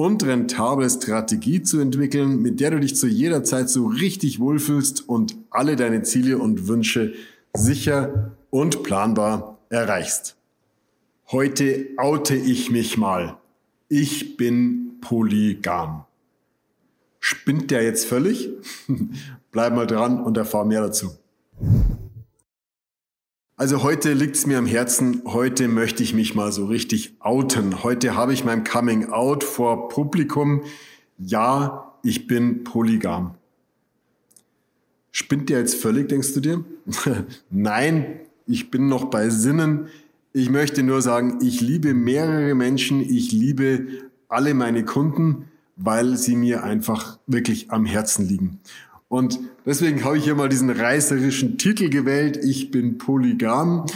und rentable Strategie zu entwickeln, mit der du dich zu jeder Zeit so richtig wohlfühlst und alle deine Ziele und Wünsche sicher und planbar erreichst. Heute oute ich mich mal. Ich bin polygam. Spinnt der jetzt völlig? Bleib mal dran und erfahr mehr dazu. Also heute liegt's mir am Herzen, heute möchte ich mich mal so richtig outen. Heute habe ich mein Coming Out vor Publikum. Ja, ich bin polygam. Spinnt der jetzt völlig, denkst du dir? Nein, ich bin noch bei Sinnen. Ich möchte nur sagen, ich liebe mehrere Menschen, ich liebe alle meine Kunden, weil sie mir einfach wirklich am Herzen liegen. Und deswegen habe ich hier mal diesen reißerischen Titel gewählt. Ich bin polygam.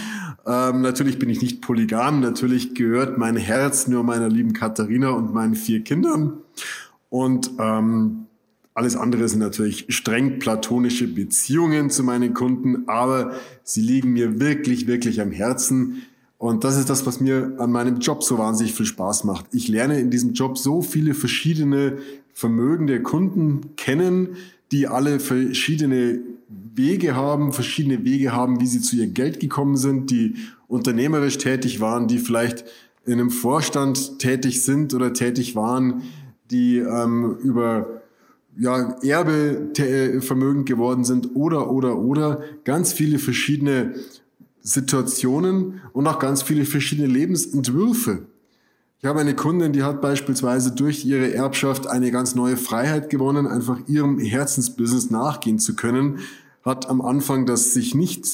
Ähm, natürlich bin ich nicht polygam. Natürlich gehört mein Herz nur meiner lieben Katharina und meinen vier Kindern. Und ähm, alles andere sind natürlich streng platonische Beziehungen zu meinen Kunden, aber sie liegen mir wirklich, wirklich am Herzen. Und das ist das, was mir an meinem Job so wahnsinnig viel Spaß macht. Ich lerne in diesem Job so viele verschiedene vermögende Kunden kennen, die alle verschiedene Wege haben, verschiedene Wege haben, wie sie zu ihr Geld gekommen sind, die unternehmerisch tätig waren, die vielleicht in einem Vorstand tätig sind oder tätig waren, die ähm, über ja, Erbe vermögend geworden sind oder, oder, oder. Ganz viele verschiedene Situationen und auch ganz viele verschiedene Lebensentwürfe. Ich habe eine Kundin, die hat beispielsweise durch ihre Erbschaft eine ganz neue Freiheit gewonnen, einfach ihrem Herzensbusiness nachgehen zu können, hat am Anfang das sich nicht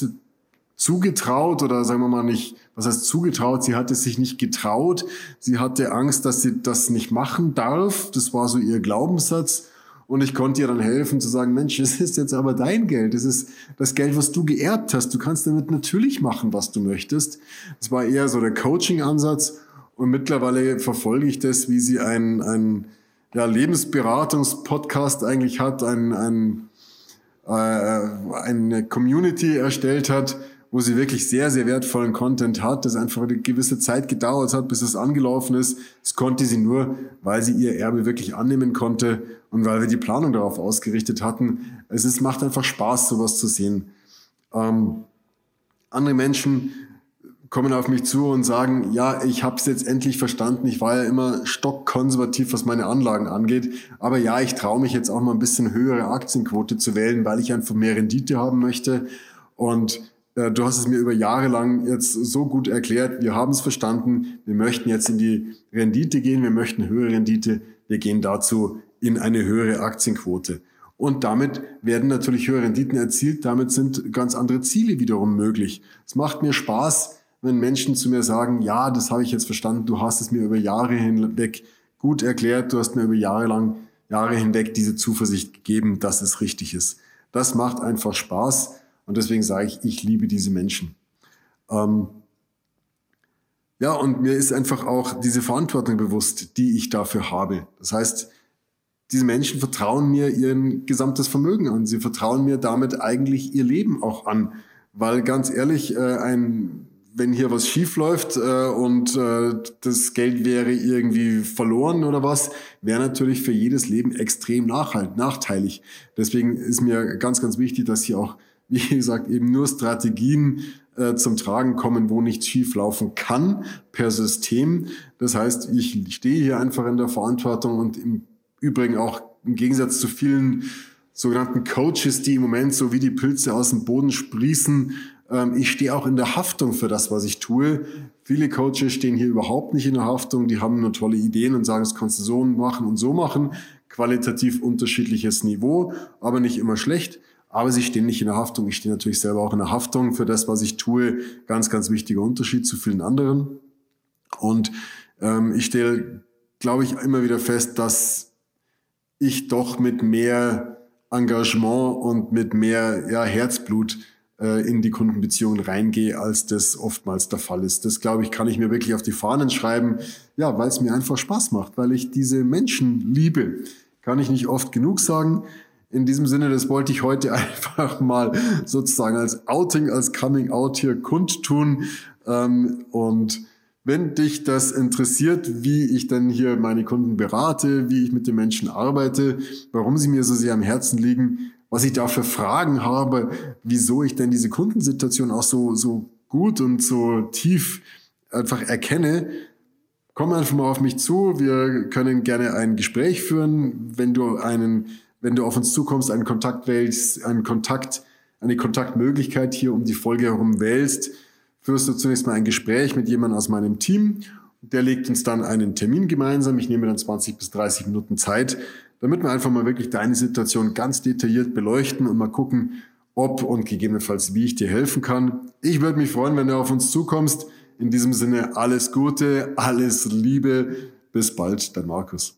zugetraut oder sagen wir mal nicht, was heißt zugetraut, sie hatte sich nicht getraut, sie hatte Angst, dass sie das nicht machen darf, das war so ihr Glaubenssatz. Und ich konnte ihr dann helfen zu sagen, Mensch, es ist jetzt aber dein Geld, es ist das Geld, was du geerbt hast, du kannst damit natürlich machen, was du möchtest. Das war eher so der Coaching-Ansatz und mittlerweile verfolge ich das, wie sie ein, ein ja, Lebensberatungspodcast eigentlich hat, ein, ein, äh, eine Community erstellt hat, wo sie wirklich sehr, sehr wertvollen Content hat, das einfach eine gewisse Zeit gedauert hat, bis es angelaufen ist. Das konnte sie nur, weil sie ihr Erbe wirklich annehmen konnte und weil wir die Planung darauf ausgerichtet hatten. Es ist, macht einfach Spaß, sowas zu sehen. Ähm, andere Menschen kommen auf mich zu und sagen, ja, ich habe es jetzt endlich verstanden. Ich war ja immer stockkonservativ, was meine Anlagen angeht. Aber ja, ich traue mich jetzt auch mal ein bisschen höhere Aktienquote zu wählen, weil ich einfach mehr Rendite haben möchte. Und äh, du hast es mir über Jahre lang jetzt so gut erklärt. Wir haben es verstanden. Wir möchten jetzt in die Rendite gehen. Wir möchten höhere Rendite. Wir gehen dazu in eine höhere Aktienquote. Und damit werden natürlich höhere Renditen erzielt. Damit sind ganz andere Ziele wiederum möglich. Es macht mir Spaß, wenn Menschen zu mir sagen, ja, das habe ich jetzt verstanden, du hast es mir über Jahre hinweg gut erklärt, du hast mir über Jahre lang, Jahre hinweg diese Zuversicht gegeben, dass es richtig ist. Das macht einfach Spaß und deswegen sage ich, ich liebe diese Menschen. Ähm, ja, und mir ist einfach auch diese Verantwortung bewusst, die ich dafür habe. Das heißt, diese Menschen vertrauen mir ihr gesamtes Vermögen an. Sie vertrauen mir damit eigentlich ihr Leben auch an. Weil ganz ehrlich, äh, ein wenn hier was schief läuft äh, und äh, das Geld wäre irgendwie verloren oder was, wäre natürlich für jedes Leben extrem nachhalt, nachteilig. Deswegen ist mir ganz, ganz wichtig, dass hier auch, wie gesagt, eben nur Strategien äh, zum Tragen kommen, wo nichts schief laufen kann per System. Das heißt, ich stehe hier einfach in der Verantwortung und im Übrigen auch im Gegensatz zu vielen sogenannten Coaches, die im Moment so wie die Pilze aus dem Boden sprießen, ich stehe auch in der Haftung für das, was ich tue. Viele Coaches stehen hier überhaupt nicht in der Haftung. Die haben nur tolle Ideen und sagen, das kannst du so machen und so machen. Qualitativ unterschiedliches Niveau, aber nicht immer schlecht. Aber sie stehen nicht in der Haftung. Ich stehe natürlich selber auch in der Haftung für das, was ich tue. Ganz, ganz wichtiger Unterschied zu vielen anderen. Und ähm, ich stelle, glaube ich, immer wieder fest, dass ich doch mit mehr Engagement und mit mehr ja, Herzblut äh, in die Kundenbeziehungen reingehe, als das oftmals der Fall ist. Das, glaube ich, kann ich mir wirklich auf die Fahnen schreiben, ja, weil es mir einfach Spaß macht, weil ich diese Menschen liebe. Kann ich nicht oft genug sagen. In diesem Sinne, das wollte ich heute einfach mal sozusagen als Outing, als Coming Out hier kundtun. Ähm, und wenn dich das interessiert, wie ich denn hier meine Kunden berate, wie ich mit den Menschen arbeite, warum sie mir so sehr am Herzen liegen, was ich da für Fragen habe, wieso ich denn diese Kundensituation auch so, so gut und so tief einfach erkenne, komm einfach mal auf mich zu. Wir können gerne ein Gespräch führen, wenn du einen, wenn du auf uns zukommst, einen Kontakt wählst, einen Kontakt, eine Kontaktmöglichkeit hier um die Folge herum wählst führst du zunächst mal ein Gespräch mit jemandem aus meinem Team. Der legt uns dann einen Termin gemeinsam. Ich nehme dann 20 bis 30 Minuten Zeit, damit wir einfach mal wirklich deine Situation ganz detailliert beleuchten und mal gucken, ob und gegebenenfalls wie ich dir helfen kann. Ich würde mich freuen, wenn du auf uns zukommst. In diesem Sinne alles Gute, alles Liebe. Bis bald, dein Markus.